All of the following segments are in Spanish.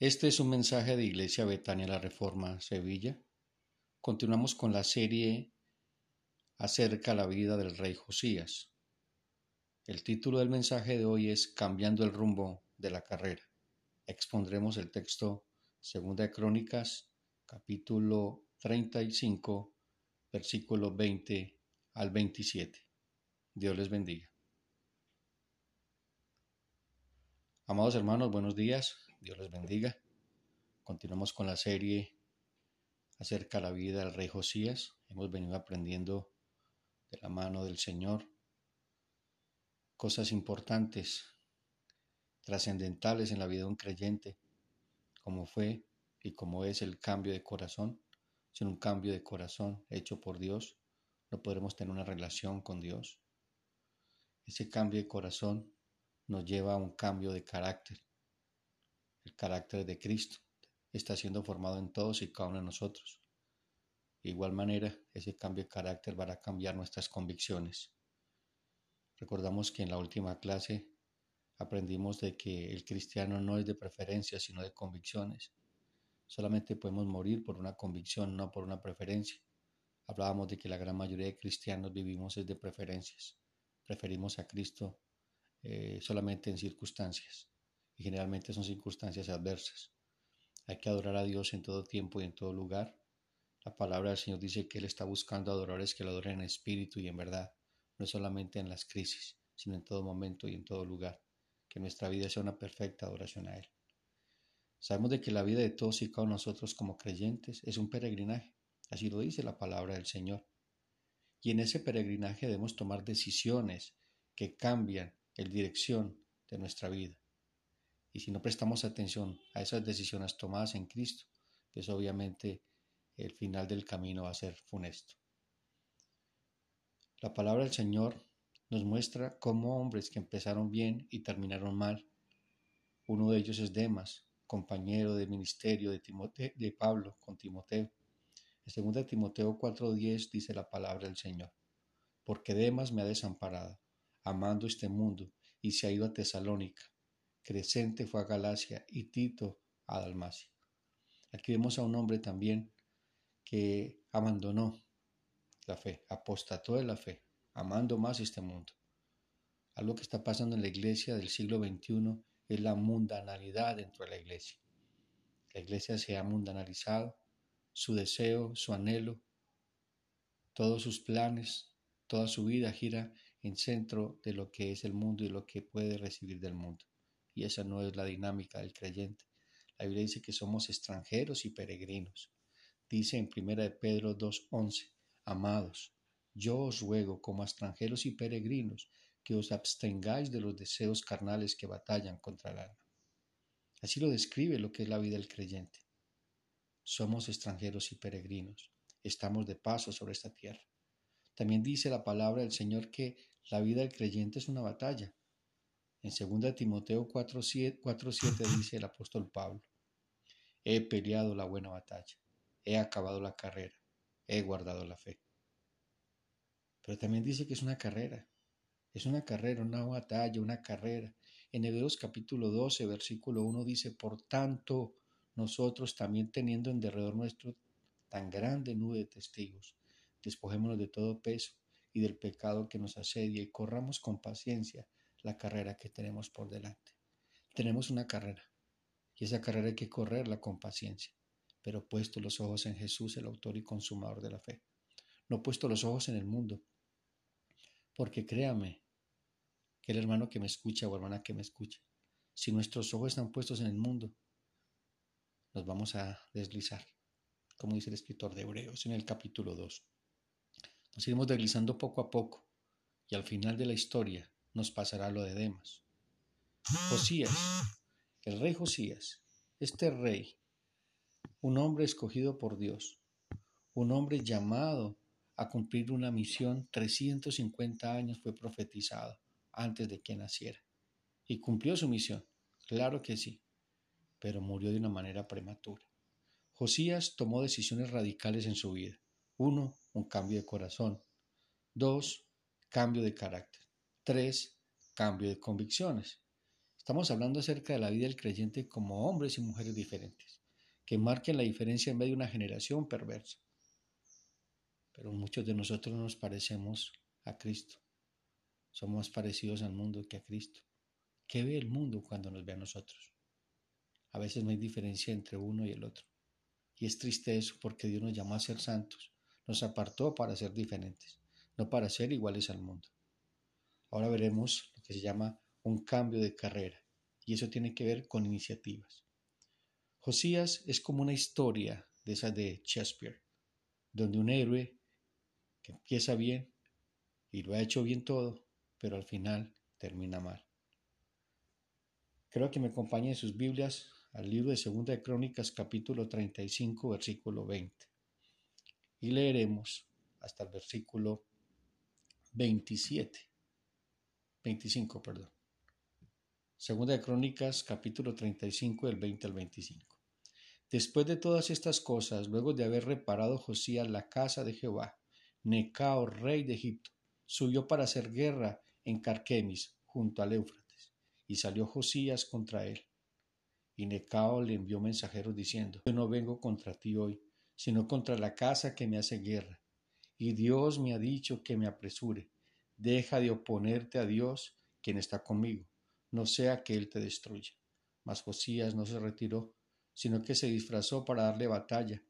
Este es un mensaje de Iglesia Betania La Reforma Sevilla. Continuamos con la serie acerca de la vida del rey Josías. El título del mensaje de hoy es Cambiando el rumbo de la carrera. Expondremos el texto Segunda de Crónicas, capítulo 35, versículo 20 al 27. Dios les bendiga. Amados hermanos, buenos días. Dios les bendiga. Continuamos con la serie acerca de la vida del rey Josías. Hemos venido aprendiendo de la mano del Señor cosas importantes, trascendentales en la vida de un creyente, como fue y como es el cambio de corazón. Sin un cambio de corazón hecho por Dios, no podremos tener una relación con Dios. Ese cambio de corazón nos lleva a un cambio de carácter el carácter de Cristo está siendo formado en todos y cada uno de nosotros. De igual manera, ese cambio de carácter va a cambiar nuestras convicciones. Recordamos que en la última clase aprendimos de que el cristiano no es de preferencias, sino de convicciones. Solamente podemos morir por una convicción, no por una preferencia. Hablábamos de que la gran mayoría de cristianos vivimos es de preferencias. Preferimos a Cristo eh, solamente en circunstancias y generalmente son circunstancias adversas. Hay que adorar a Dios en todo tiempo y en todo lugar. La palabra del Señor dice que Él está buscando adoradores que lo adoren en espíritu y en verdad, no solamente en las crisis, sino en todo momento y en todo lugar. Que nuestra vida sea una perfecta adoración a Él. Sabemos de que la vida de todos y cada uno de nosotros como creyentes es un peregrinaje, así lo dice la palabra del Señor. Y en ese peregrinaje debemos tomar decisiones que cambian el dirección de nuestra vida. Y si no prestamos atención a esas decisiones tomadas en Cristo, pues obviamente el final del camino va a ser funesto. La palabra del Señor nos muestra cómo hombres que empezaron bien y terminaron mal. Uno de ellos es Demas, compañero de ministerio de, de Pablo con Timoteo. En 2 Timoteo 4:10 dice la palabra del Señor, porque Demas me ha desamparado, amando este mundo, y se ha ido a Tesalónica Crescente fue a Galacia y Tito a Dalmacia. Aquí vemos a un hombre también que abandonó la fe, apostató de la fe, amando más este mundo. Algo que está pasando en la iglesia del siglo XXI es la mundanalidad dentro de la iglesia. La iglesia se ha mundanalizado, su deseo, su anhelo, todos sus planes, toda su vida gira en centro de lo que es el mundo y lo que puede recibir del mundo y esa no es la dinámica del creyente. La Biblia dice que somos extranjeros y peregrinos. Dice en 1 de Pedro 2.11, Amados, yo os ruego como extranjeros y peregrinos que os abstengáis de los deseos carnales que batallan contra el alma. Así lo describe lo que es la vida del creyente. Somos extranjeros y peregrinos, estamos de paso sobre esta tierra. También dice la palabra del Señor que la vida del creyente es una batalla. En 2 Timoteo 4.7 dice el apóstol Pablo, he peleado la buena batalla, he acabado la carrera, he guardado la fe. Pero también dice que es una carrera, es una carrera, una batalla, una carrera. En Hebreos capítulo 12, versículo 1 dice, por tanto, nosotros también teniendo en derredor nuestro tan grande nube de testigos, despojémonos de todo peso y del pecado que nos asedia y corramos con paciencia la carrera que tenemos por delante. Tenemos una carrera y esa carrera hay que correrla con paciencia, pero puesto los ojos en Jesús, el autor y consumador de la fe. No puesto los ojos en el mundo, porque créame que el hermano que me escucha o hermana que me escucha, si nuestros ojos están puestos en el mundo, nos vamos a deslizar, como dice el escritor de Hebreos en el capítulo 2. Nos iremos deslizando poco a poco y al final de la historia nos pasará lo de Demas. Josías, el rey Josías, este rey, un hombre escogido por Dios, un hombre llamado a cumplir una misión, 350 años fue profetizado antes de que naciera. Y cumplió su misión, claro que sí, pero murió de una manera prematura. Josías tomó decisiones radicales en su vida. Uno, un cambio de corazón. Dos, cambio de carácter. Tres, cambio de convicciones. Estamos hablando acerca de la vida del creyente como hombres y mujeres diferentes, que marquen la diferencia en medio de una generación perversa. Pero muchos de nosotros nos parecemos a Cristo. Somos más parecidos al mundo que a Cristo. ¿Qué ve el mundo cuando nos ve a nosotros? A veces no hay diferencia entre uno y el otro. Y es triste eso porque Dios nos llamó a ser santos, nos apartó para ser diferentes, no para ser iguales al mundo. Ahora veremos lo que se llama un cambio de carrera, y eso tiene que ver con iniciativas. Josías es como una historia de esa de Shakespeare, donde un héroe que empieza bien y lo ha hecho bien todo, pero al final termina mal. Creo que me acompañen sus Biblias al libro de Segunda de Crónicas capítulo 35 versículo 20. Y leeremos hasta el versículo 27. 25, perdón. Segunda de Crónicas, capítulo 35, del 20 al 25. Después de todas estas cosas, luego de haber reparado Josías la casa de Jehová, Necao, rey de Egipto, subió para hacer guerra en Carquemis, junto al Éufrates, y salió Josías contra él. Y Necao le envió mensajeros diciendo, Yo no vengo contra ti hoy, sino contra la casa que me hace guerra. Y Dios me ha dicho que me apresure. Deja de oponerte a Dios, quien está conmigo no sea que él te destruya. Mas Josías no se retiró, sino que se disfrazó para darle batalla,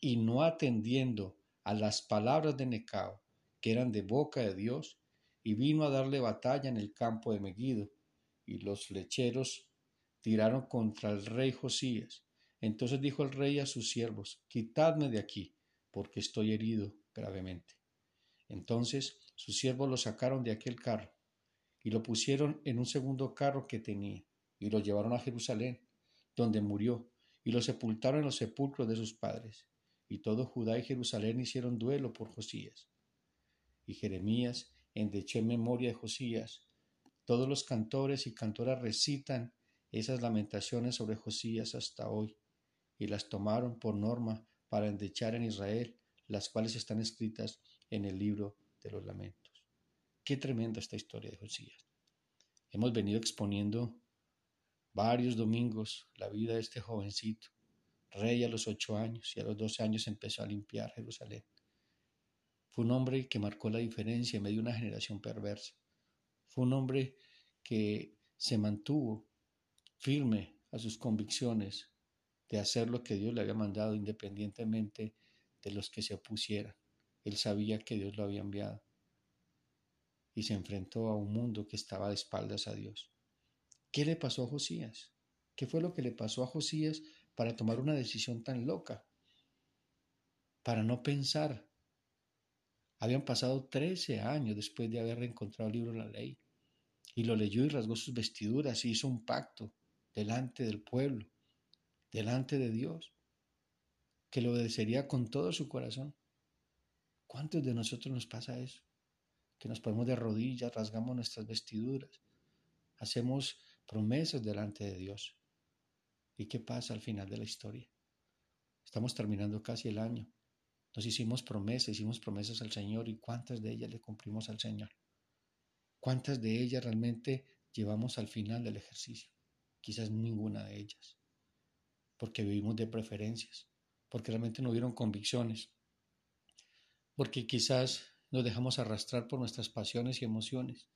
y no atendiendo a las palabras de Necao, que eran de boca de Dios, y vino a darle batalla en el campo de Megido, y los lecheros tiraron contra el rey Josías. Entonces dijo el rey a sus siervos, Quitadme de aquí, porque estoy herido gravemente. Entonces sus siervos lo sacaron de aquel carro, y lo pusieron en un segundo carro que tenía, y lo llevaron a Jerusalén, donde murió, y lo sepultaron en los sepulcros de sus padres. Y todo Judá y Jerusalén hicieron duelo por Josías. Y Jeremías endechó en memoria de Josías. Todos los cantores y cantoras recitan esas lamentaciones sobre Josías hasta hoy, y las tomaron por norma para endechar en Israel, las cuales están escritas en el libro de los lamentos. Qué tremenda esta historia de Josías. Hemos venido exponiendo varios domingos la vida de este jovencito, rey a los ocho años y a los doce años empezó a limpiar Jerusalén. Fue un hombre que marcó la diferencia en medio de una generación perversa. Fue un hombre que se mantuvo firme a sus convicciones de hacer lo que Dios le había mandado independientemente de los que se opusieran. Él sabía que Dios lo había enviado y se enfrentó a un mundo que estaba de espaldas a Dios. ¿Qué le pasó a Josías? ¿Qué fue lo que le pasó a Josías para tomar una decisión tan loca? Para no pensar. Habían pasado trece años después de haber encontrado el libro de la ley. Y lo leyó y rasgó sus vestiduras y hizo un pacto delante del pueblo, delante de Dios, que lo obedecería con todo su corazón. ¿Cuántos de nosotros nos pasa eso? que nos ponemos de rodillas, rasgamos nuestras vestiduras, hacemos promesas delante de Dios. ¿Y qué pasa al final de la historia? Estamos terminando casi el año. Nos hicimos promesas, hicimos promesas al Señor y cuántas de ellas le cumplimos al Señor. ¿Cuántas de ellas realmente llevamos al final del ejercicio? Quizás ninguna de ellas. Porque vivimos de preferencias, porque realmente no hubieron convicciones, porque quizás nos dejamos arrastrar por nuestras pasiones y emociones,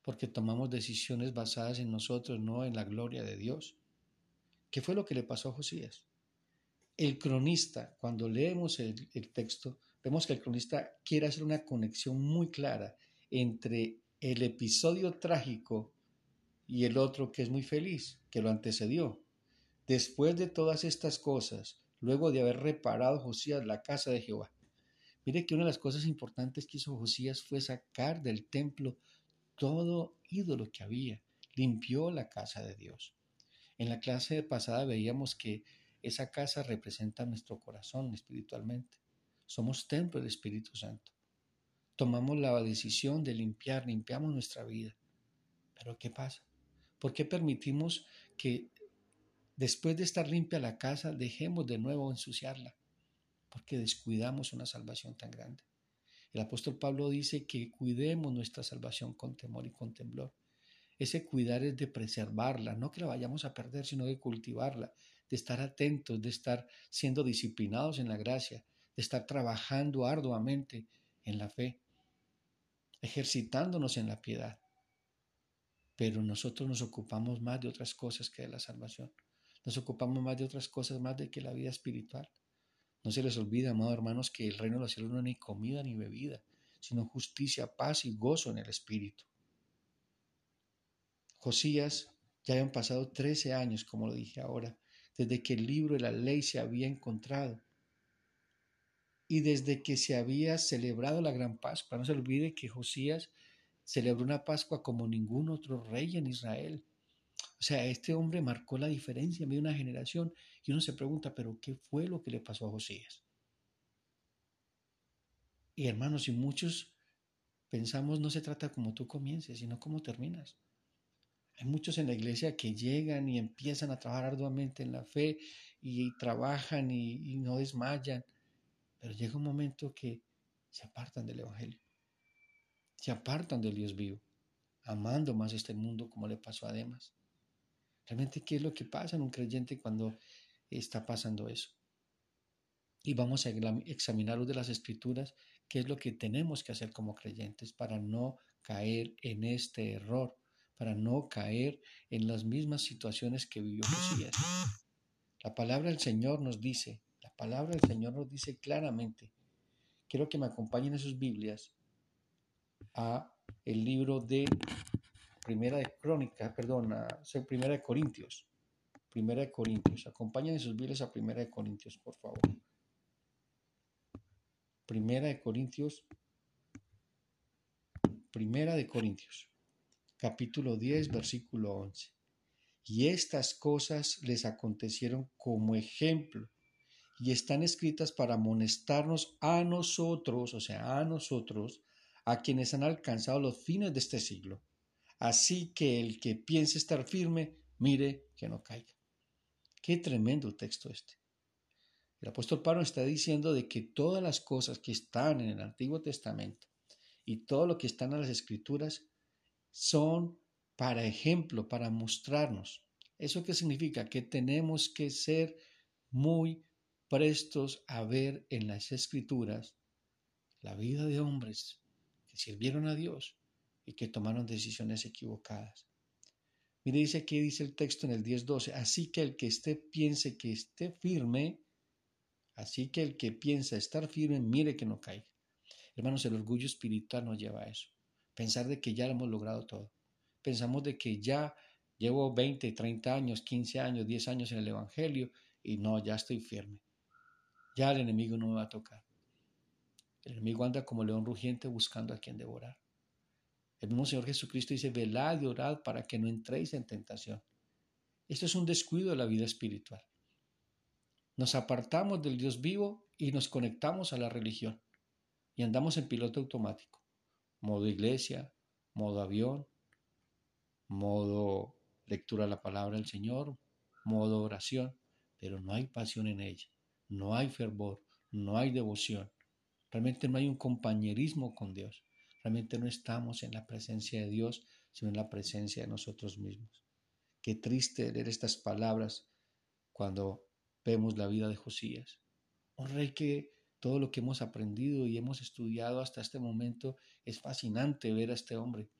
porque tomamos decisiones basadas en nosotros, no en la gloria de Dios. ¿Qué fue lo que le pasó a Josías? El cronista, cuando leemos el, el texto, vemos que el cronista quiere hacer una conexión muy clara entre el episodio trágico y el otro que es muy feliz, que lo antecedió. Después de todas estas cosas, luego de haber reparado Josías la casa de Jehová, Mire que una de las cosas importantes que hizo Josías fue sacar del templo todo ídolo que había, limpió la casa de Dios. En la clase pasada veíamos que esa casa representa nuestro corazón espiritualmente. Somos templo del Espíritu Santo. Tomamos la decisión de limpiar, limpiamos nuestra vida. Pero ¿qué pasa? ¿Por qué permitimos que después de estar limpia la casa dejemos de nuevo ensuciarla? Porque descuidamos una salvación tan grande. El apóstol Pablo dice que cuidemos nuestra salvación con temor y con temblor. Ese cuidar es de preservarla, no que la vayamos a perder, sino de cultivarla, de estar atentos, de estar siendo disciplinados en la gracia, de estar trabajando arduamente en la fe, ejercitándonos en la piedad. Pero nosotros nos ocupamos más de otras cosas que de la salvación. Nos ocupamos más de otras cosas más de que la vida espiritual. No se les olvida, amados hermanos, que el reino de los cielos no es ni comida ni bebida, sino justicia, paz y gozo en el espíritu. Josías ya habían pasado trece años, como lo dije ahora, desde que el libro de la ley se había encontrado y desde que se había celebrado la gran Pascua. No se olvide que Josías celebró una Pascua como ningún otro rey en Israel. O sea, este hombre marcó la diferencia en medio de una generación y uno se pregunta, pero ¿qué fue lo que le pasó a Josías? Y hermanos, y muchos pensamos no se trata como tú comiences, sino cómo terminas. Hay muchos en la iglesia que llegan y empiezan a trabajar arduamente en la fe y trabajan y, y no desmayan, pero llega un momento que se apartan del Evangelio, se apartan del Dios vivo, amando más este mundo como le pasó a Demas. Realmente, ¿qué es lo que pasa en un creyente cuando está pasando eso? Y vamos a examinar de las escrituras qué es lo que tenemos que hacer como creyentes para no caer en este error, para no caer en las mismas situaciones que vivió Josías. La palabra del Señor nos dice, la palabra del Señor nos dice claramente, quiero que me acompañen en sus Biblias a el libro de Primera de Crónica, perdón, a Primera de Corintios. Primera de Corintios. Acompañen en sus Biblias a Primera de Corintios, por favor. Primera de Corintios. Primera de Corintios, capítulo 10, versículo 11. Y estas cosas les acontecieron como ejemplo y están escritas para amonestarnos a nosotros, o sea, a nosotros, a quienes han alcanzado los fines de este siglo. Así que el que piense estar firme, mire que no caiga. Qué tremendo texto este. El apóstol Pablo está diciendo de que todas las cosas que están en el Antiguo Testamento y todo lo que están en las Escrituras son para ejemplo, para mostrarnos. ¿Eso qué significa? Que tenemos que ser muy prestos a ver en las Escrituras la vida de hombres que sirvieron a Dios y que tomaron decisiones equivocadas. Mire, dice aquí, dice el texto en el 10.12, así que el que esté piense que esté firme, Así que el que piensa estar firme, mire que no caiga. Hermanos, el orgullo espiritual nos lleva a eso. Pensar de que ya lo hemos logrado todo. Pensamos de que ya llevo 20, 30 años, 15 años, 10 años en el Evangelio y no, ya estoy firme. Ya el enemigo no me va a tocar. El enemigo anda como león rugiente buscando a quien devorar. El mismo Señor Jesucristo dice, velad y orad para que no entréis en tentación. Esto es un descuido de la vida espiritual. Nos apartamos del Dios vivo y nos conectamos a la religión y andamos en piloto automático, modo iglesia, modo avión, modo lectura de la palabra del Señor, modo oración, pero no hay pasión en ella, no hay fervor, no hay devoción, realmente no hay un compañerismo con Dios, realmente no estamos en la presencia de Dios, sino en la presencia de nosotros mismos. Qué triste leer estas palabras cuando vemos la vida de Josías. Un rey que todo lo que hemos aprendido y hemos estudiado hasta este momento es fascinante ver a este hombre.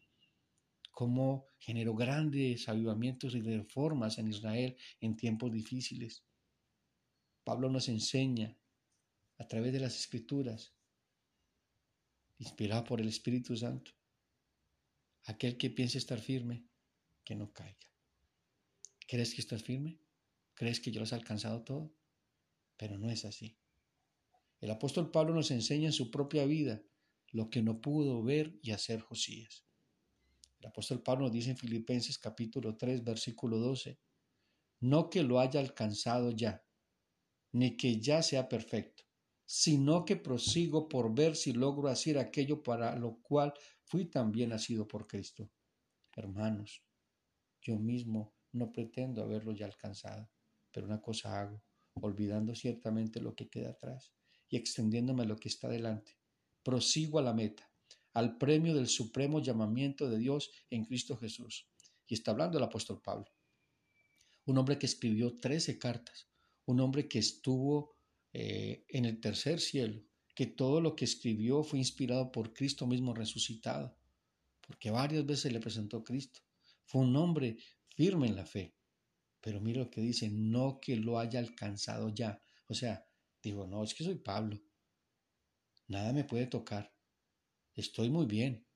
Cómo generó grandes avivamientos y reformas en Israel en tiempos difíciles. Pablo nos enseña a través de las escrituras, inspirado por el Espíritu Santo, aquel que piense estar firme, que no caiga. ¿Crees que estás firme? ¿Crees que ya lo has alcanzado todo? Pero no es así. El apóstol Pablo nos enseña en su propia vida lo que no pudo ver y hacer Josías. El apóstol Pablo nos dice en Filipenses capítulo 3, versículo 12, no que lo haya alcanzado ya, ni que ya sea perfecto, sino que prosigo por ver si logro hacer aquello para lo cual fui también nacido por Cristo. Hermanos, yo mismo no pretendo haberlo ya alcanzado pero una cosa hago, olvidando ciertamente lo que queda atrás y extendiéndome lo que está delante. Prosigo a la meta, al premio del supremo llamamiento de Dios en Cristo Jesús. y está hablando el apóstol Pablo. Un hombre que escribió 13 cartas, un hombre que estuvo eh, en el tercer cielo, que todo lo que escribió fue inspirado por Cristo mismo resucitado, porque varias veces le presentó Cristo. Fue un hombre firme en la fe. Pero mira lo que dice, no que lo haya alcanzado ya. O sea, digo, no, es que soy Pablo. Nada me puede tocar. Estoy muy bien.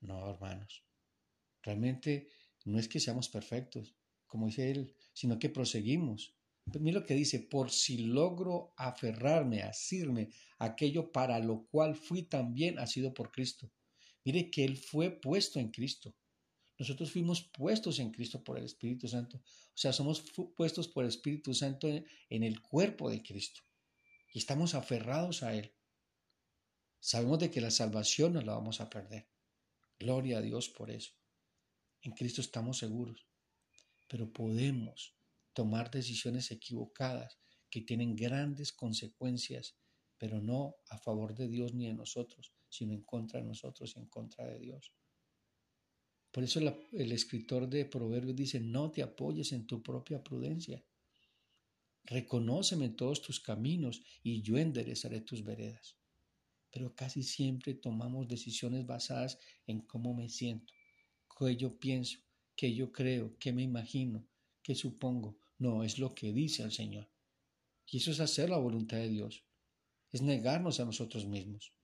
No, hermanos. Realmente no es que seamos perfectos, como dice él, sino que proseguimos. Mira lo que dice, por si logro aferrarme, asirme aquello para lo cual fui también ha sido por Cristo. Mire que Él fue puesto en Cristo. Nosotros fuimos puestos en Cristo por el Espíritu Santo. O sea, somos puestos por el Espíritu Santo en el cuerpo de Cristo. Y estamos aferrados a Él. Sabemos de que la salvación no la vamos a perder. Gloria a Dios por eso. En Cristo estamos seguros. Pero podemos tomar decisiones equivocadas que tienen grandes consecuencias, pero no a favor de Dios ni de nosotros, sino en contra de nosotros y en contra de Dios. Por eso el escritor de Proverbios dice, no te apoyes en tu propia prudencia. Reconóceme en todos tus caminos y yo enderezaré tus veredas. Pero casi siempre tomamos decisiones basadas en cómo me siento, qué yo pienso, qué yo creo, qué me imagino, qué supongo. No, es lo que dice el Señor. Y eso es hacer la voluntad de Dios. Es negarnos a nosotros mismos.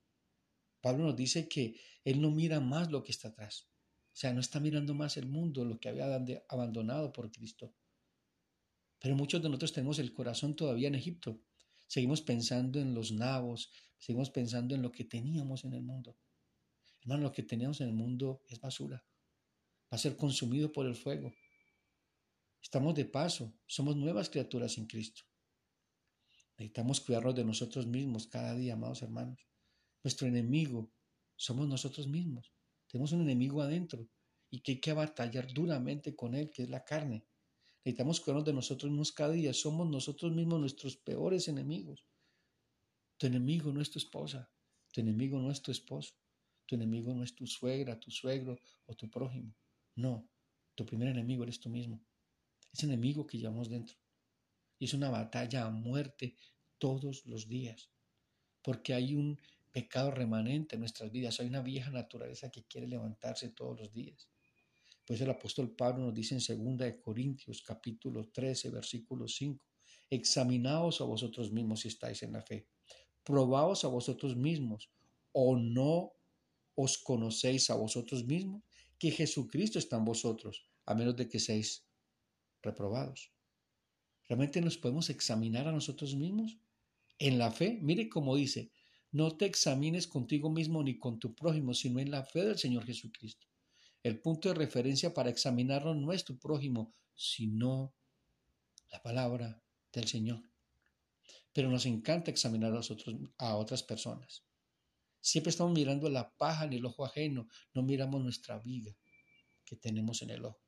Pablo nos dice que Él no mira más lo que está atrás. O sea, no está mirando más el mundo, lo que había abandonado por Cristo. Pero muchos de nosotros tenemos el corazón todavía en Egipto. Seguimos pensando en los nabos, seguimos pensando en lo que teníamos en el mundo. Hermano, lo que teníamos en el mundo es basura. Va a ser consumido por el fuego. Estamos de paso, somos nuevas criaturas en Cristo. Necesitamos cuidarnos de nosotros mismos cada día, amados hermanos. Nuestro enemigo somos nosotros mismos. Tenemos un enemigo adentro y que hay que batallar duramente con él, que es la carne. Necesitamos cuidarnos de nosotros mismos cada día. Somos nosotros mismos nuestros peores enemigos. Tu enemigo no es tu esposa, tu enemigo no es tu esposo, tu enemigo no es tu suegra, tu suegro o tu prójimo. No, tu primer enemigo eres tú mismo. Ese enemigo que llevamos dentro. Y es una batalla a muerte todos los días. Porque hay un pecado remanente en nuestras vidas. Hay una vieja naturaleza que quiere levantarse todos los días. Pues el apóstol Pablo nos dice en 2 Corintios capítulo 13 versículo 5, examinaos a vosotros mismos si estáis en la fe, probaos a vosotros mismos o no os conocéis a vosotros mismos que Jesucristo está en vosotros, a menos de que seáis reprobados. ¿Realmente nos podemos examinar a nosotros mismos? En la fe, mire cómo dice, no te examines contigo mismo ni con tu prójimo, sino en la fe del Señor Jesucristo. El punto de referencia para examinarlo no es tu prójimo, sino la palabra del Señor. Pero nos encanta examinar a, a otras personas. Siempre estamos mirando la paja en el ojo ajeno, no miramos nuestra vida que tenemos en el ojo.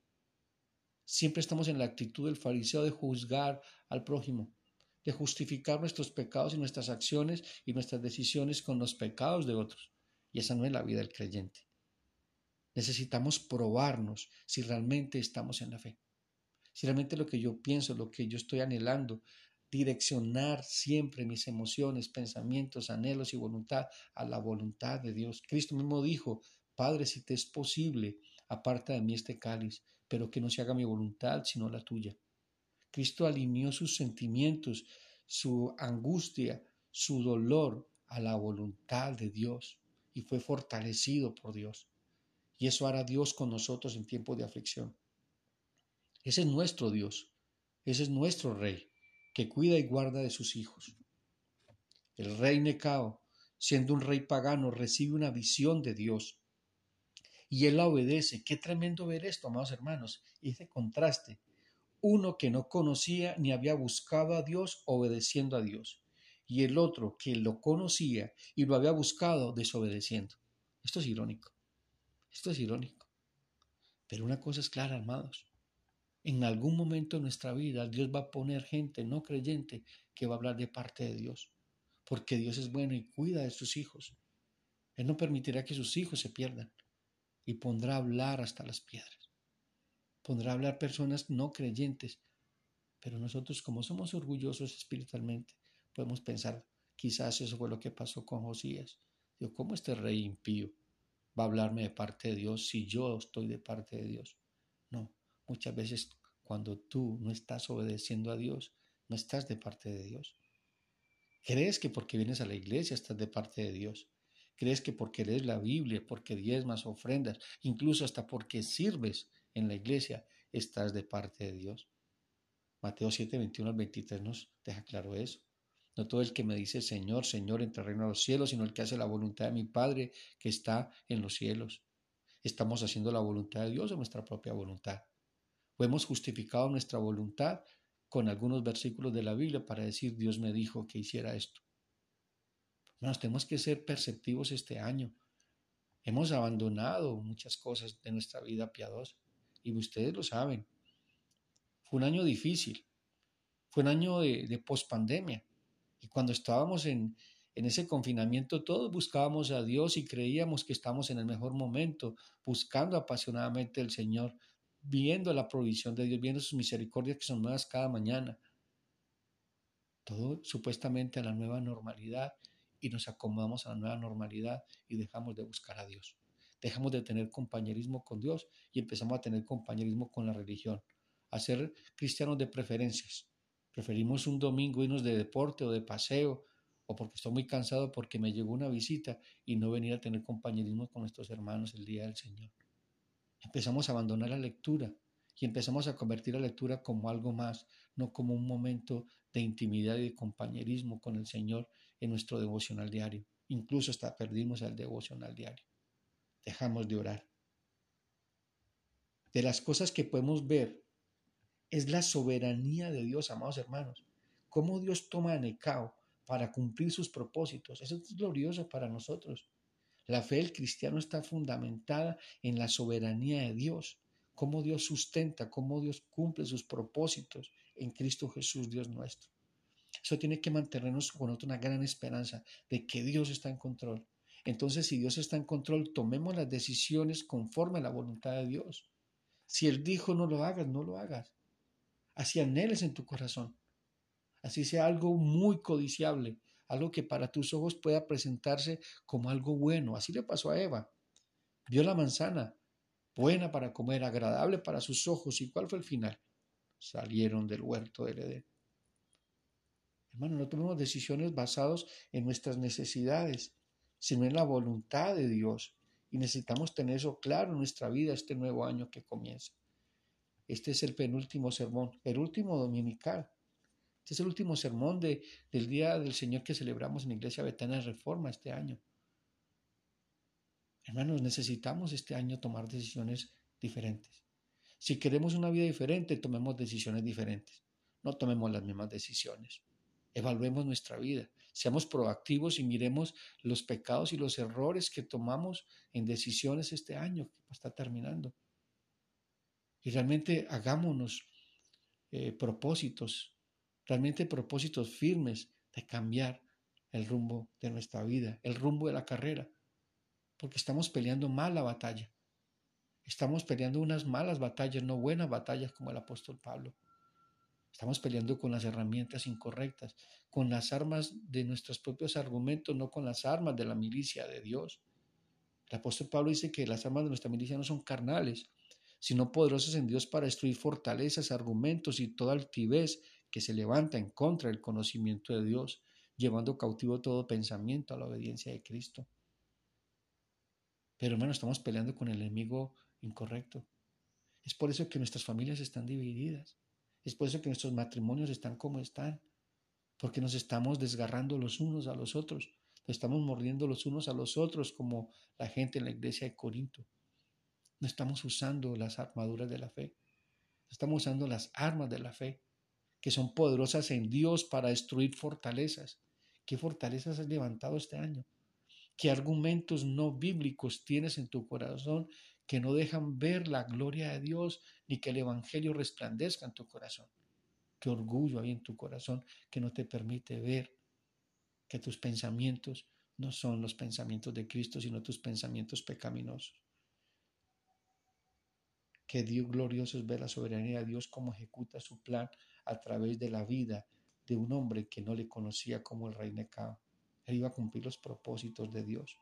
Siempre estamos en la actitud del fariseo de juzgar al prójimo, de justificar nuestros pecados y nuestras acciones y nuestras decisiones con los pecados de otros. Y esa no es la vida del creyente. Necesitamos probarnos si realmente estamos en la fe. Si realmente lo que yo pienso, lo que yo estoy anhelando, direccionar siempre mis emociones, pensamientos, anhelos y voluntad a la voluntad de Dios. Cristo mismo dijo, Padre, si te es posible, aparta de mí este cáliz, pero que no se haga mi voluntad, sino la tuya. Cristo alineó sus sentimientos, su angustia, su dolor a la voluntad de Dios y fue fortalecido por Dios. Y eso hará Dios con nosotros en tiempo de aflicción. Ese es nuestro Dios, ese es nuestro Rey, que cuida y guarda de sus hijos. El rey Necao, siendo un rey pagano, recibe una visión de Dios y él la obedece. Qué tremendo ver esto, amados hermanos, ese contraste uno que no conocía ni había buscado a Dios obedeciendo a Dios, y el otro que lo conocía y lo había buscado desobedeciendo. Esto es irónico. Esto es irónico. Pero una cosa es clara, amados. En algún momento de nuestra vida Dios va a poner gente no creyente que va a hablar de parte de Dios, porque Dios es bueno y cuida de sus hijos. Él no permitirá que sus hijos se pierdan y pondrá a hablar hasta las piedras. pondrá a hablar personas no creyentes, pero nosotros como somos orgullosos espiritualmente, podemos pensar, quizás eso fue lo que pasó con Josías. Digo, ¿cómo este rey impío va a hablarme de parte de Dios si yo estoy de parte de Dios? No, muchas veces cuando tú no estás obedeciendo a Dios, no estás de parte de Dios. Crees que porque vienes a la iglesia estás de parte de Dios. Crees que porque lees la Biblia, porque diezmas, ofrendas, incluso hasta porque sirves en la iglesia, estás de parte de Dios. Mateo 7, 21 al 23 nos deja claro eso. No todo el que me dice Señor, Señor, entra reino a los cielos, sino el que hace la voluntad de mi Padre que está en los cielos. ¿Estamos haciendo la voluntad de Dios o nuestra propia voluntad? ¿O hemos justificado nuestra voluntad con algunos versículos de la Biblia para decir Dios me dijo que hiciera esto? Nos tenemos que ser perceptivos este año. Hemos abandonado muchas cosas de nuestra vida piadosa y ustedes lo saben. Fue un año difícil, fue un año de, de pospandemia. Y cuando estábamos en, en ese confinamiento, todos buscábamos a Dios y creíamos que estamos en el mejor momento, buscando apasionadamente al Señor, viendo la provisión de Dios, viendo sus misericordias que son nuevas cada mañana. Todo supuestamente a la nueva normalidad y nos acomodamos a la nueva normalidad y dejamos de buscar a Dios. Dejamos de tener compañerismo con Dios y empezamos a tener compañerismo con la religión, a ser cristianos de preferencias. Preferimos un domingo irnos de deporte o de paseo o porque estoy muy cansado porque me llegó una visita y no venir a tener compañerismo con nuestros hermanos el día del Señor. Empezamos a abandonar la lectura y empezamos a convertir la lectura como algo más, no como un momento de intimidad y de compañerismo con el Señor en nuestro devocional diario. Incluso hasta perdimos el devocional diario. Dejamos de orar. De las cosas que podemos ver es la soberanía de Dios, amados hermanos. Cómo Dios toma a Necao para cumplir sus propósitos. Eso es glorioso para nosotros. La fe del cristiano está fundamentada en la soberanía de Dios, cómo Dios sustenta, cómo Dios cumple sus propósitos en Cristo Jesús, Dios nuestro. Eso tiene que mantenernos con una gran esperanza de que Dios está en control. Entonces, si Dios está en control, tomemos las decisiones conforme a la voluntad de Dios. Si Él dijo no lo hagas, no lo hagas. Así anheles en tu corazón. Así sea algo muy codiciable, algo que para tus ojos pueda presentarse como algo bueno. Así le pasó a Eva. Vio la manzana, buena para comer, agradable para sus ojos. ¿Y cuál fue el final? Salieron del huerto del Edén. Hermano, no tomemos decisiones basadas en nuestras necesidades, sino en la voluntad de Dios. Y necesitamos tener eso claro en nuestra vida este nuevo año que comienza. Este es el penúltimo sermón, el último dominical. Este es el último sermón de, del Día del Señor que celebramos en la Iglesia Betana Reforma este año. Hermanos, necesitamos este año tomar decisiones diferentes. Si queremos una vida diferente, tomemos decisiones diferentes. No tomemos las mismas decisiones. Evaluemos nuestra vida. Seamos proactivos y miremos los pecados y los errores que tomamos en decisiones este año que está terminando. Y realmente hagámonos eh, propósitos, realmente propósitos firmes de cambiar el rumbo de nuestra vida, el rumbo de la carrera, porque estamos peleando mal la batalla. Estamos peleando unas malas batallas, no buenas batallas como el apóstol Pablo. Estamos peleando con las herramientas incorrectas, con las armas de nuestros propios argumentos, no con las armas de la milicia de Dios. El apóstol Pablo dice que las armas de nuestra milicia no son carnales, sino poderosas en Dios para destruir fortalezas, argumentos y toda altivez que se levanta en contra del conocimiento de Dios, llevando cautivo todo pensamiento a la obediencia de Cristo. Pero hermano, estamos peleando con el enemigo incorrecto. Es por eso que nuestras familias están divididas. Es por eso que nuestros matrimonios están como están. Porque nos estamos desgarrando los unos a los otros. estamos mordiendo los unos a los otros como la gente en la iglesia de Corinto. No estamos usando las armaduras de la fe. Estamos usando las armas de la fe, que son poderosas en Dios para destruir fortalezas. ¿Qué fortalezas has levantado este año? ¿Qué argumentos no bíblicos tienes en tu corazón que no dejan ver la gloria de Dios ni que el Evangelio resplandezca en tu corazón? ¿Qué orgullo hay en tu corazón que no te permite ver que tus pensamientos no son los pensamientos de Cristo, sino tus pensamientos pecaminosos? que Dios glorioso es ver la soberanía de Dios como ejecuta su plan a través de la vida de un hombre que no le conocía como el rey Necao. Él iba a cumplir los propósitos de Dios.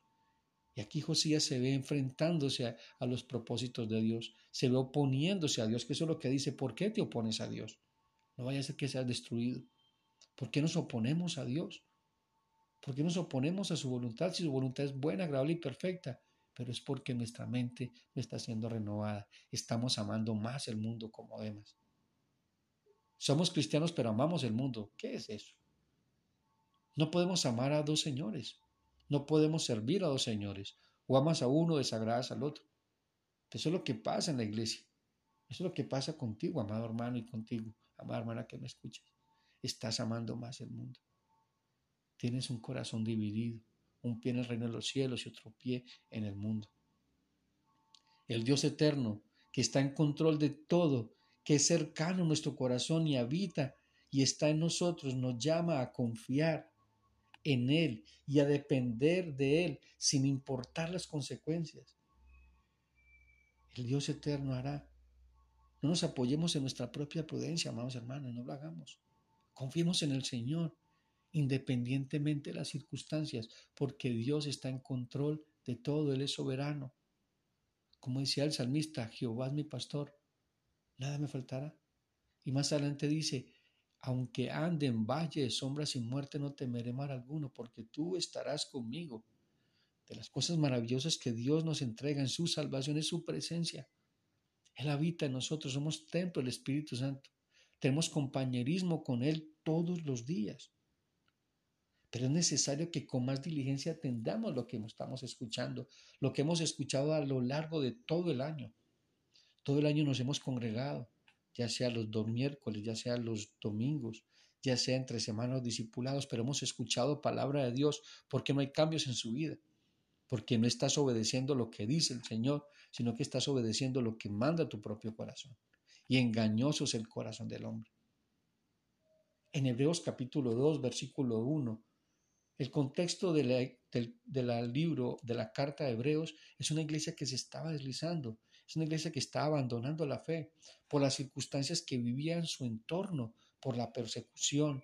Y aquí Josías se ve enfrentándose a, a, los propósitos de Dios, se ve oponiéndose a Dios, que eso es lo que dice, ¿por qué te opones a Dios? No vaya a ser que seas destruido. ¿Por qué nos oponemos a Dios? ¿Por qué nos oponemos a su voluntad si su voluntad es buena, agradable y perfecta? Pero es porque nuestra mente no está siendo renovada. Estamos amando más el mundo como demás. Somos cristianos pero amamos el mundo. ¿Qué es eso? No podemos amar a dos señores. No podemos servir a dos señores. O amas a uno, desagradas al otro. Eso es lo que pasa en la iglesia. Eso es lo que pasa contigo, amado hermano, y contigo, amada hermana que me escuchas. Estás amando más el mundo. Tienes un corazón dividido, un pie en el reino de los cielos y otro pie en el mundo. El Dios eterno, que está en control de todo, que es cercano a nuestro corazón y habita y está en nosotros, nos llama a confiar en Él y a depender de Él sin importar las consecuencias. El Dios eterno hará. No nos apoyemos en nuestra propia prudencia, amados hermanos, no lo hagamos. Confiemos en el Señor, independientemente de las circunstancias, porque Dios está en control de todo, Él es soberano. Como decía el salmista, Jehová es mi pastor, nada me faltará. Y más adelante dice, aunque ande en valle de sombras y muerte, no temeré mal alguno, porque tú estarás conmigo. De las cosas maravillosas que Dios nos entrega en su salvación es su presencia. Él habita en nosotros, somos templo del Espíritu Santo. Tenemos compañerismo con Él todos los días. Pero es necesario que con más diligencia atendamos lo que estamos escuchando, lo que hemos escuchado a lo largo de todo el año. Todo el año nos hemos congregado, ya sea los dos miércoles, ya sea los domingos, ya sea entre semanas discipulados, pero hemos escuchado palabra de Dios porque no hay cambios en su vida, porque no estás obedeciendo lo que dice el Señor, sino que estás obedeciendo lo que manda tu propio corazón. Y engañoso es el corazón del hombre. En Hebreos capítulo 2, versículo 1, el contexto del, libro, de la carta de Hebreos, es una iglesia que se estaba deslizando, es una iglesia que está abandonando la fe por las circunstancias que vivía en su entorno, por la persecución,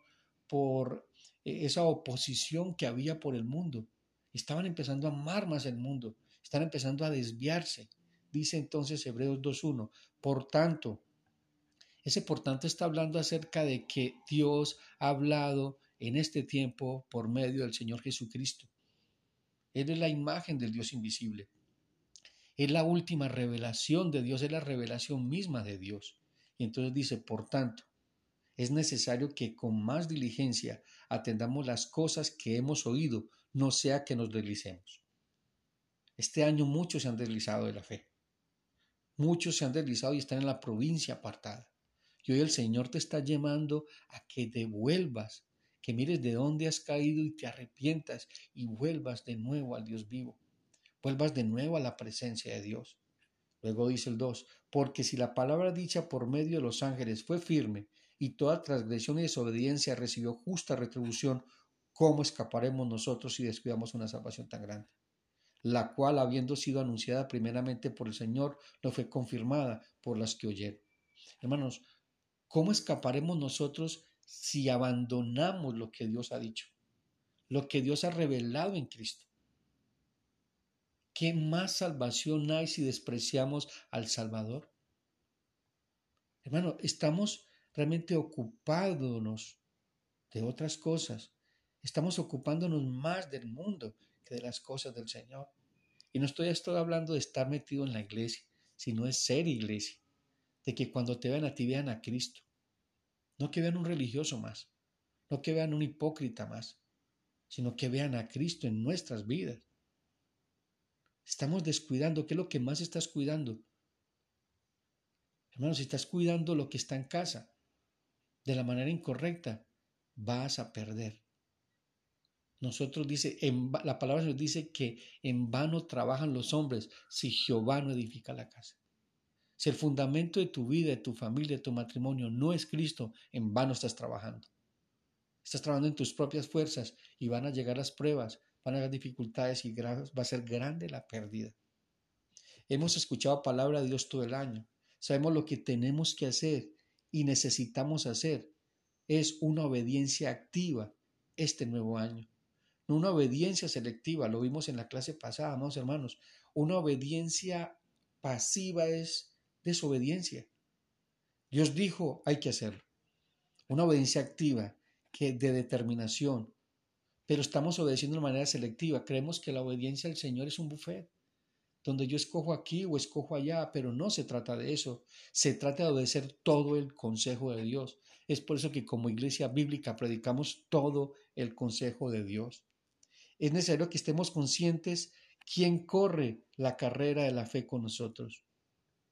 por eh, esa oposición que había por el mundo. Estaban empezando a amar más el mundo, están empezando a desviarse. Dice entonces Hebreos 2.1, por tanto, ese por tanto está hablando acerca de que Dios ha hablado en este tiempo por medio del Señor Jesucristo. Él es la imagen del Dios invisible. Es la última revelación de Dios, es la revelación misma de Dios. Y entonces dice, por tanto, es necesario que con más diligencia atendamos las cosas que hemos oído, no sea que nos deslicemos. Este año muchos se han deslizado de la fe. Muchos se han deslizado y están en la provincia apartada. Y hoy el Señor te está llamando a que devuelvas, que mires de dónde has caído y te arrepientas y vuelvas de nuevo al Dios vivo vuelvas de nuevo a la presencia de Dios. Luego dice el 2, porque si la palabra dicha por medio de los ángeles fue firme y toda transgresión y desobediencia recibió justa retribución, ¿cómo escaparemos nosotros si descuidamos una salvación tan grande? La cual, habiendo sido anunciada primeramente por el Señor, no fue confirmada por las que oyeron. Hermanos, ¿cómo escaparemos nosotros si abandonamos lo que Dios ha dicho? Lo que Dios ha revelado en Cristo. ¿Qué más salvación hay si despreciamos al Salvador? Hermano, estamos realmente ocupándonos de otras cosas. Estamos ocupándonos más del mundo que de las cosas del Señor. Y no estoy, hablando de estar metido en la iglesia, sino de ser iglesia. De que cuando te vean a ti vean a Cristo. No que vean un religioso más. No que vean un hipócrita más. Sino que vean a Cristo en nuestras vidas. Estamos descuidando. ¿Qué es lo que más estás cuidando? Hermano, si estás cuidando lo que está en casa de la manera incorrecta, vas a perder. Nosotros dice, la palabra nos dice que en vano trabajan los hombres si Jehová no edifica la casa. Si el fundamento de tu vida, de tu familia, de tu matrimonio no es Cristo, en vano estás trabajando. Estás trabajando en tus propias fuerzas y van a llegar las pruebas, van a haber dificultades y va a ser grande la pérdida. Hemos escuchado palabra de Dios todo el año. sabemos lo que tenemos que hacer y necesitamos hacer es una obediencia activa este nuevo año. No una obediencia selectiva, lo vimos en la clase pasada, amados hermanos. Una obediencia pasiva es desobediencia. Dios dijo, hay que hacerlo. Una obediencia activa, que de determinación, pero estamos obedeciendo de manera selectiva. Creemos que la obediencia al Señor es un buffet, donde yo escojo aquí o escojo allá, pero no se trata de eso. Se trata de obedecer todo el consejo de Dios. Es por eso que como iglesia bíblica predicamos todo el consejo de Dios. Es necesario que estemos conscientes quién corre la carrera de la fe con nosotros.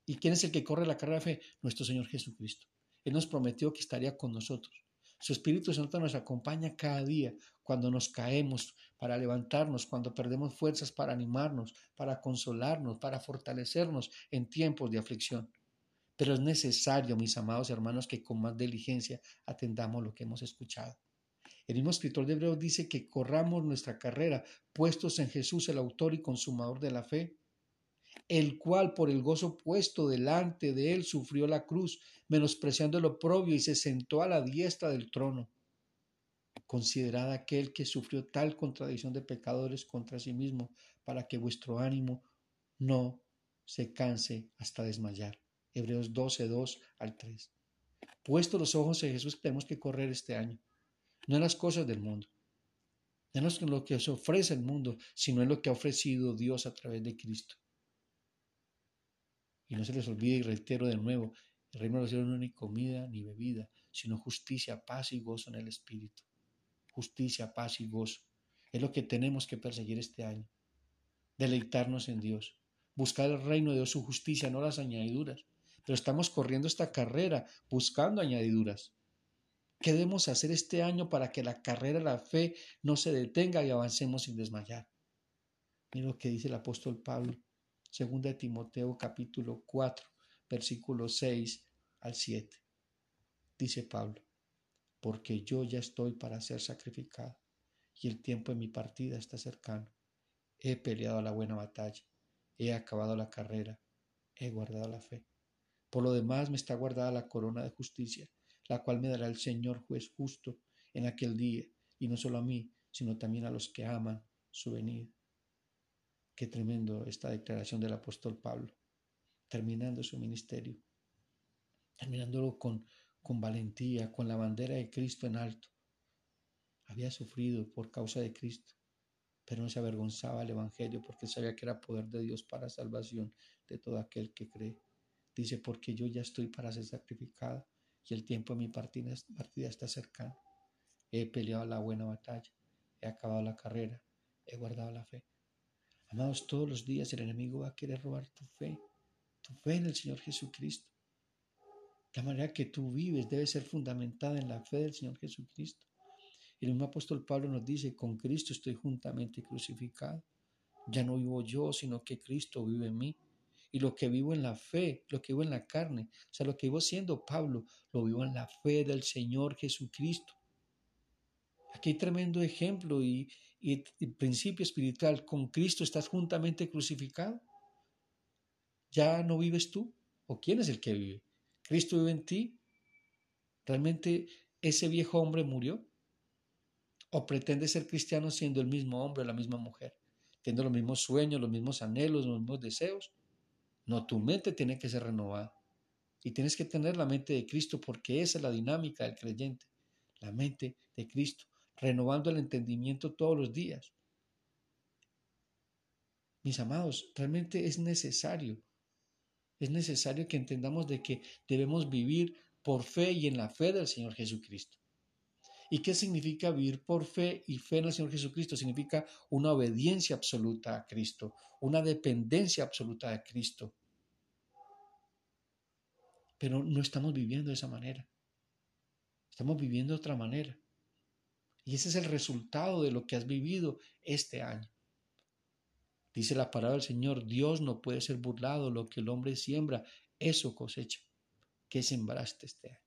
¿Y quién es el que corre la carrera de fe? Nuestro Señor Jesucristo. Él nos prometió que estaría con nosotros. Su Espíritu Santo nos acompaña cada día cuando nos caemos para levantarnos, cuando perdemos fuerzas para animarnos, para consolarnos, para fortalecernos en tiempos de aflicción. Pero es necesario, mis amados hermanos, que con más diligencia atendamos lo que hemos escuchado. El mismo escritor de Hebreos dice que corramos nuestra carrera puestos en Jesús, el autor y consumador de la fe, el cual por el gozo puesto delante de él sufrió la cruz, menospreciando el oprobio y se sentó a la diestra del trono. Considerad aquel que sufrió tal contradicción de pecadores contra sí mismo, para que vuestro ánimo no se canse hasta desmayar. Hebreos 12, 2 al 3. Puesto los ojos en Jesús, tenemos que correr este año, no en las cosas del mundo, no en lo que os ofrece el mundo, sino en lo que ha ofrecido Dios a través de Cristo. Y no se les olvide y reitero de nuevo, el reino de los cielos no es ni comida ni bebida, sino justicia, paz y gozo en el Espíritu. Justicia, paz y gozo. Es lo que tenemos que perseguir este año. Deleitarnos en Dios. Buscar el reino de Dios, su justicia, no las añadiduras. Pero estamos corriendo esta carrera buscando añadiduras. ¿Qué debemos hacer este año para que la carrera la fe no se detenga y avancemos sin desmayar? Mira lo que dice el apóstol Pablo Segunda de Timoteo capítulo 4, versículos 6 al 7. Dice Pablo, porque yo ya estoy para ser sacrificado y el tiempo de mi partida está cercano. He peleado la buena batalla, he acabado la carrera, he guardado la fe. Por lo demás me está guardada la corona de justicia, la cual me dará el Señor juez justo en aquel día, y no solo a mí, sino también a los que aman su venida. Qué tremendo esta declaración del apóstol Pablo, terminando su ministerio, terminándolo con, con valentía, con la bandera de Cristo en alto. Había sufrido por causa de Cristo, pero no se avergonzaba del Evangelio porque sabía que era poder de Dios para salvación de todo aquel que cree. Dice, porque yo ya estoy para ser sacrificado y el tiempo de mi partida, partida está cercano. He peleado la buena batalla, he acabado la carrera, he guardado la fe. Amados, todos los días el enemigo va a querer robar tu fe, tu fe en el Señor Jesucristo. La manera que tú vives debe ser fundamentada en la fe del Señor Jesucristo. El mismo apóstol Pablo nos dice, con Cristo estoy juntamente crucificado. Ya no vivo yo, sino que Cristo vive en mí. Y lo que vivo en la fe, lo que vivo en la carne, o sea, lo que vivo siendo Pablo, lo vivo en la fe del Señor Jesucristo. Aquí hay tremendo ejemplo y, y principio espiritual, con Cristo estás juntamente crucificado. Ya no vives tú. ¿O quién es el que vive? ¿Cristo vive en ti? ¿Realmente ese viejo hombre murió? ¿O pretende ser cristiano siendo el mismo hombre la misma mujer? ¿Teniendo los mismos sueños, los mismos anhelos, los mismos deseos? No, tu mente tiene que ser renovada. Y tienes que tener la mente de Cristo porque esa es la dinámica del creyente. La mente de Cristo renovando el entendimiento todos los días. Mis amados, realmente es necesario, es necesario que entendamos de que debemos vivir por fe y en la fe del Señor Jesucristo. ¿Y qué significa vivir por fe y fe en el Señor Jesucristo? Significa una obediencia absoluta a Cristo, una dependencia absoluta de Cristo. Pero no estamos viviendo de esa manera. Estamos viviendo de otra manera. Y ese es el resultado de lo que has vivido este año. Dice la palabra del Señor, Dios no puede ser burlado, lo que el hombre siembra, eso cosecha. ¿Qué sembraste este año?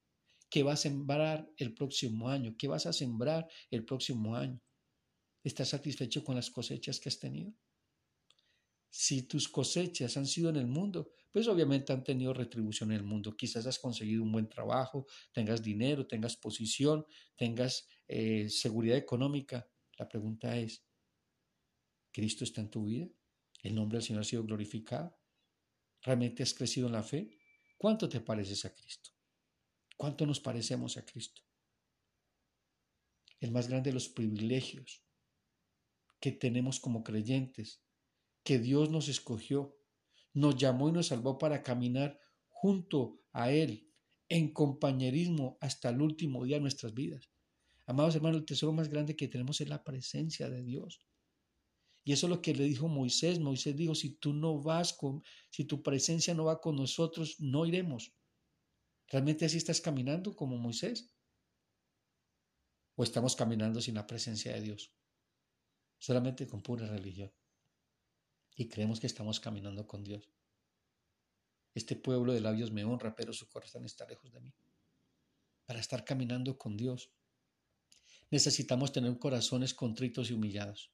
¿Qué vas a sembrar el próximo año? ¿Qué vas a sembrar el próximo año? ¿Estás satisfecho con las cosechas que has tenido? Si tus cosechas han sido en el mundo, pues obviamente han tenido retribución en el mundo. Quizás has conseguido un buen trabajo, tengas dinero, tengas posición, tengas eh, seguridad económica. La pregunta es, ¿Cristo está en tu vida? ¿El nombre del Señor ha sido glorificado? ¿Realmente has crecido en la fe? ¿Cuánto te pareces a Cristo? ¿Cuánto nos parecemos a Cristo? El más grande de los privilegios que tenemos como creyentes, que Dios nos escogió, nos llamó y nos salvó para caminar junto a Él, en compañerismo hasta el último día de nuestras vidas. Amados hermanos, el tesoro más grande que tenemos es la presencia de Dios. Y eso es lo que le dijo Moisés. Moisés dijo, si tú no vas con, si tu presencia no va con nosotros, no iremos. ¿Realmente así estás caminando como Moisés? ¿O estamos caminando sin la presencia de Dios? Solamente con pura religión. Y creemos que estamos caminando con Dios. Este pueblo de labios me honra, pero su corazón está lejos de mí. Para estar caminando con Dios, necesitamos tener corazones contritos y humillados.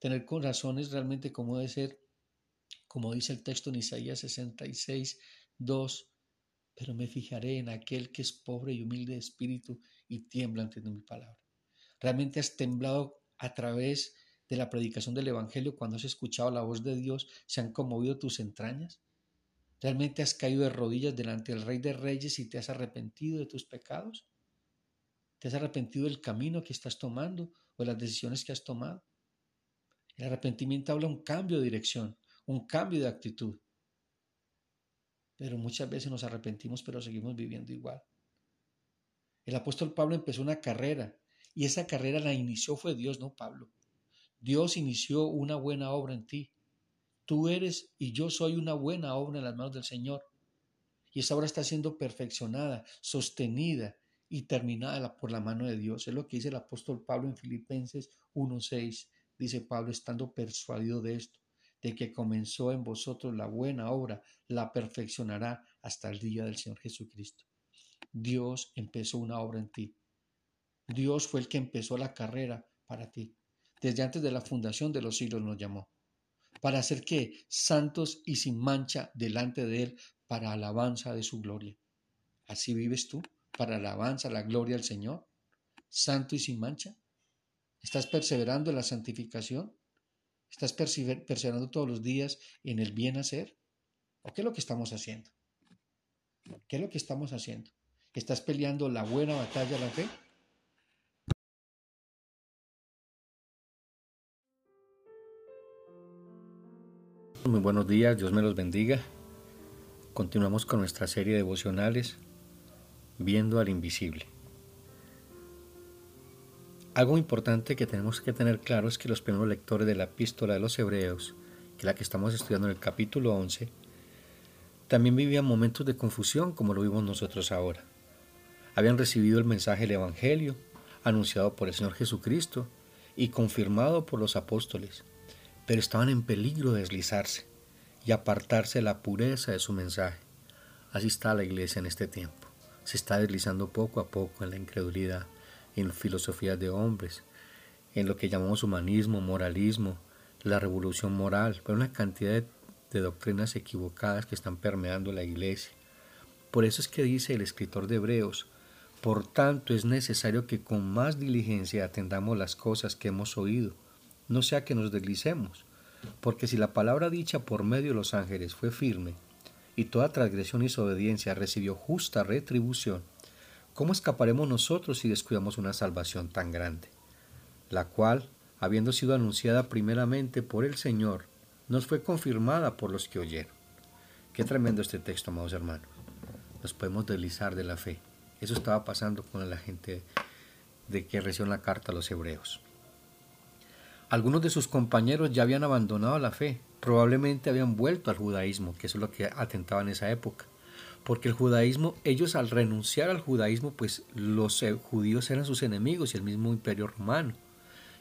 Tener corazones realmente como debe ser, como dice el texto en Isaías 66, 2, pero me fijaré en aquel que es pobre y humilde de espíritu y tiembla ante mi palabra. ¿Realmente has temblado a través de la predicación del Evangelio cuando has escuchado la voz de Dios? ¿Se han conmovido tus entrañas? ¿Realmente has caído de rodillas delante del Rey de Reyes y te has arrepentido de tus pecados? ¿Te has arrepentido del camino que estás tomando o de las decisiones que has tomado? El arrepentimiento habla un cambio de dirección, un cambio de actitud. Pero muchas veces nos arrepentimos, pero seguimos viviendo igual. El apóstol Pablo empezó una carrera y esa carrera la inició fue Dios, no Pablo. Dios inició una buena obra en ti. Tú eres y yo soy una buena obra en las manos del Señor. Y esa obra está siendo perfeccionada, sostenida y terminada por la mano de Dios. Es lo que dice el apóstol Pablo en Filipenses 1.6. Dice Pablo, estando persuadido de esto, de que comenzó en vosotros la buena obra, la perfeccionará hasta el día del Señor Jesucristo. Dios empezó una obra en ti. Dios fue el que empezó la carrera para ti. Desde antes de la fundación de los siglos nos llamó. ¿Para hacer que Santos y sin mancha delante de Él para alabanza de su gloria. ¿Así vives tú? ¿Para alabanza, la gloria del Señor? ¿Santo y sin mancha? ¿Estás perseverando en la santificación? ¿Estás perseverando todos los días en el bien hacer? ¿O qué es lo que estamos haciendo? ¿Qué es lo que estamos haciendo? ¿Estás peleando la buena batalla la fe? Muy buenos días, Dios me los bendiga. Continuamos con nuestra serie de devocionales, Viendo al Invisible. Algo importante que tenemos que tener claro es que los primeros lectores de la epístola de los Hebreos, que es la que estamos estudiando en el capítulo 11, también vivían momentos de confusión como lo vimos nosotros ahora. Habían recibido el mensaje del Evangelio, anunciado por el Señor Jesucristo y confirmado por los apóstoles, pero estaban en peligro de deslizarse y apartarse de la pureza de su mensaje. Así está la iglesia en este tiempo. Se está deslizando poco a poco en la incredulidad en filosofías de hombres, en lo que llamamos humanismo, moralismo, la revolución moral, pero una cantidad de, de doctrinas equivocadas que están permeando la iglesia. Por eso es que dice el escritor de Hebreos, por tanto es necesario que con más diligencia atendamos las cosas que hemos oído, no sea que nos deslicemos, porque si la palabra dicha por medio de los ángeles fue firme, y toda transgresión y desobediencia recibió justa retribución, ¿cómo escaparemos nosotros si descuidamos una salvación tan grande? La cual, habiendo sido anunciada primeramente por el Señor, nos fue confirmada por los que oyeron. Qué tremendo este texto, amados hermanos. Nos podemos deslizar de la fe. Eso estaba pasando con la gente de que recibió la carta a los hebreos. Algunos de sus compañeros ya habían abandonado la fe, probablemente habían vuelto al judaísmo, que eso es lo que atentaba en esa época porque el judaísmo, ellos al renunciar al judaísmo, pues los eh, judíos eran sus enemigos y el mismo imperio romano.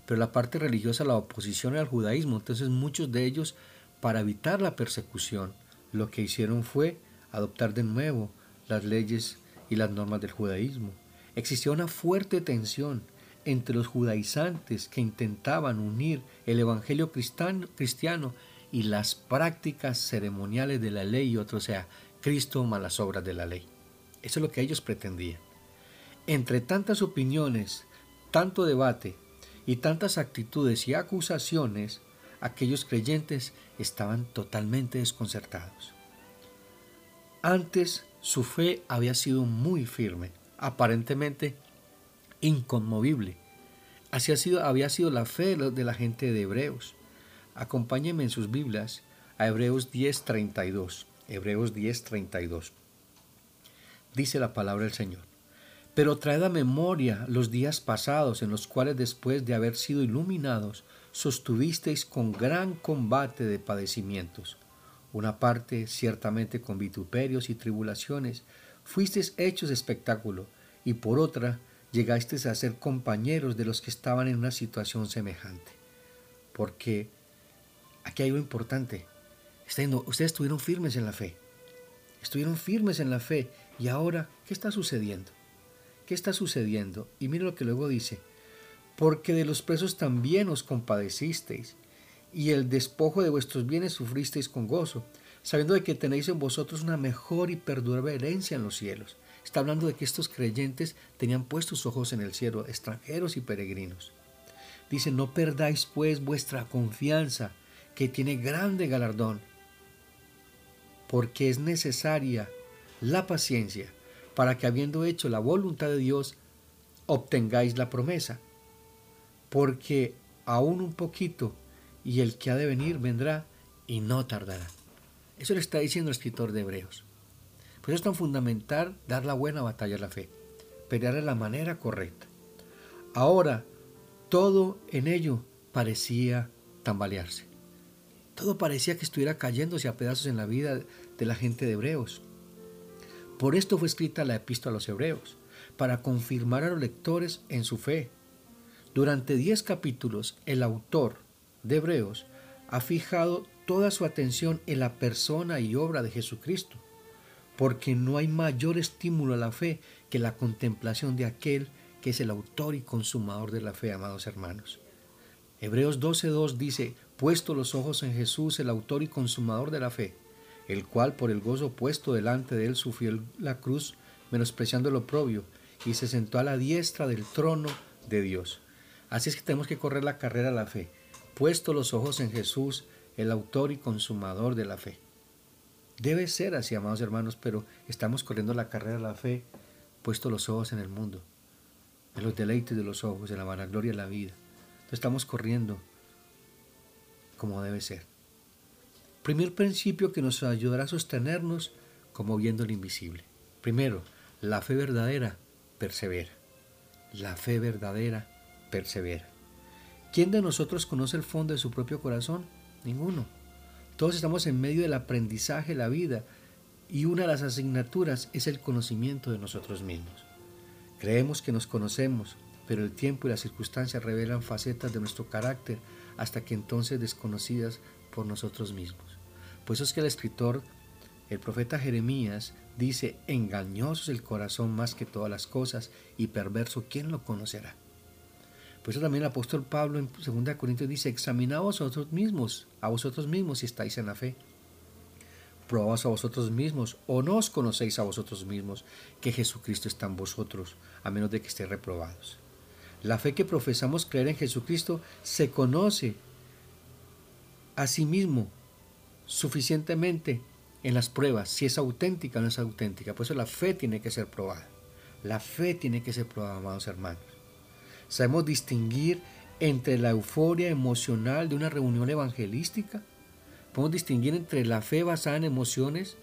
Pero la parte religiosa, la oposición al judaísmo, entonces muchos de ellos, para evitar la persecución, lo que hicieron fue adoptar de nuevo las leyes y las normas del judaísmo. Existía una fuerte tensión entre los judaizantes que intentaban unir el evangelio cristiano y las prácticas ceremoniales de la ley y otro sea Cristo más las obras de la ley. Eso es lo que ellos pretendían. Entre tantas opiniones, tanto debate y tantas actitudes y acusaciones, aquellos creyentes estaban totalmente desconcertados. Antes su fe había sido muy firme, aparentemente inconmovible. Así ha sido, había sido la fe de la gente de Hebreos. Acompáñenme en sus Biblias a Hebreos 10:32. Hebreos 10:32. Dice la palabra del Señor. Pero traed a memoria los días pasados en los cuales después de haber sido iluminados, sostuvisteis con gran combate de padecimientos. Una parte ciertamente con vituperios y tribulaciones, fuisteis hechos espectáculo, y por otra llegasteis a ser compañeros de los que estaban en una situación semejante. Porque aquí hay algo importante. Ustedes estuvieron firmes en la fe. Estuvieron firmes en la fe. Y ahora, ¿qué está sucediendo? ¿Qué está sucediendo? Y mire lo que luego dice. Porque de los presos también os compadecisteis, y el despojo de vuestros bienes sufristeis con gozo, sabiendo de que tenéis en vosotros una mejor y perdurable herencia en los cielos. Está hablando de que estos creyentes tenían puestos ojos en el cielo, extranjeros y peregrinos. Dice, no perdáis pues vuestra confianza, que tiene grande galardón, porque es necesaria la paciencia para que habiendo hecho la voluntad de Dios, obtengáis la promesa. Porque aún un poquito, y el que ha de venir vendrá y no tardará. Eso le está diciendo el escritor de Hebreos. Por eso es tan fundamental dar la buena batalla a la fe, pelear de la manera correcta. Ahora, todo en ello parecía tambalearse. Todo parecía que estuviera cayéndose a pedazos en la vida de la gente de Hebreos. Por esto fue escrita la epístola a los Hebreos, para confirmar a los lectores en su fe. Durante diez capítulos, el autor de Hebreos ha fijado toda su atención en la persona y obra de Jesucristo, porque no hay mayor estímulo a la fe que la contemplación de aquel que es el autor y consumador de la fe, amados hermanos. Hebreos 12.2 dice, puesto los ojos en Jesús, el autor y consumador de la fe, el cual por el gozo puesto delante de él sufrió la cruz, menospreciando el oprobio, y se sentó a la diestra del trono de Dios. Así es que tenemos que correr la carrera a la fe, puesto los ojos en Jesús, el autor y consumador de la fe. Debe ser así, amados hermanos, pero estamos corriendo la carrera de la fe, puesto los ojos en el mundo, en los deleites de los ojos, en la vanagloria de la vida. Estamos corriendo como debe ser. Primer principio que nos ayudará a sostenernos como viendo lo invisible. Primero, la fe verdadera persevera. La fe verdadera persevera. ¿Quién de nosotros conoce el fondo de su propio corazón? Ninguno. Todos estamos en medio del aprendizaje de la vida y una de las asignaturas es el conocimiento de nosotros mismos. Creemos que nos conocemos, pero el tiempo y las circunstancias revelan facetas de nuestro carácter hasta que entonces desconocidas por nosotros mismos. Por eso es que el escritor, el profeta Jeremías, dice, engañoso es el corazón más que todas las cosas y perverso, ¿quién lo conocerá? Por eso también el apóstol Pablo en 2 Corintios dice, examinaos a vosotros mismos, a vosotros mismos si estáis en la fe. Probaos a vosotros mismos o no os conocéis a vosotros mismos que Jesucristo está en vosotros, a menos de que estéis reprobados. La fe que profesamos creer en Jesucristo se conoce a sí mismo suficientemente en las pruebas, si es auténtica o no es auténtica. Por eso la fe tiene que ser probada. La fe tiene que ser probada, amados hermanos. Sabemos distinguir entre la euforia emocional de una reunión evangelística. Podemos distinguir entre la fe basada en emociones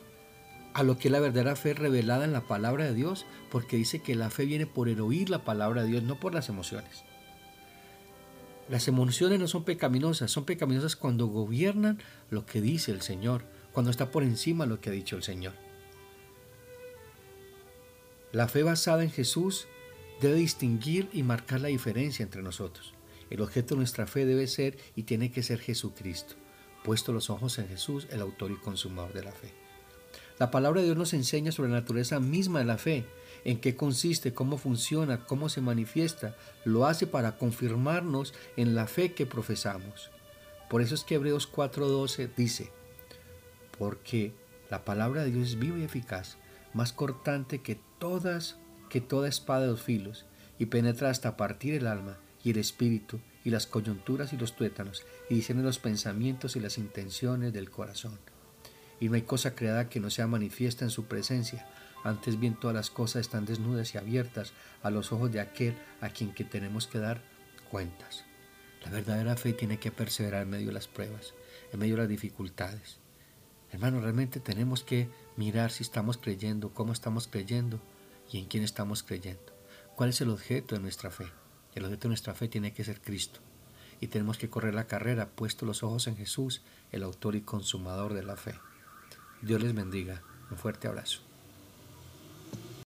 a lo que es la verdadera fe revelada en la palabra de Dios, porque dice que la fe viene por el oír la palabra de Dios, no por las emociones. Las emociones no son pecaminosas, son pecaminosas cuando gobiernan lo que dice el Señor, cuando está por encima lo que ha dicho el Señor. La fe basada en Jesús debe distinguir y marcar la diferencia entre nosotros. El objeto de nuestra fe debe ser y tiene que ser Jesucristo, puesto los ojos en Jesús, el autor y consumador de la fe. La palabra de Dios nos enseña sobre la naturaleza misma de la fe, en qué consiste, cómo funciona, cómo se manifiesta. Lo hace para confirmarnos en la fe que profesamos. Por eso es que Hebreos 4:12 dice, porque la palabra de Dios es viva y eficaz, más cortante que todas que toda espada de dos filos, y penetra hasta partir el alma y el espíritu y las coyunturas y los tuétanos, y discierne los pensamientos y las intenciones del corazón. Y no hay cosa creada que no sea manifiesta en su presencia, antes bien todas las cosas están desnudas y abiertas a los ojos de aquel a quien que tenemos que dar cuentas. La verdadera fe tiene que perseverar en medio de las pruebas, en medio de las dificultades. Hermano, realmente tenemos que mirar si estamos creyendo, cómo estamos creyendo y en quién estamos creyendo. ¿Cuál es el objeto de nuestra fe? El objeto de nuestra fe tiene que ser Cristo. Y tenemos que correr la carrera puesto los ojos en Jesús, el autor y consumador de la fe. Dios les bendiga. Un fuerte abrazo.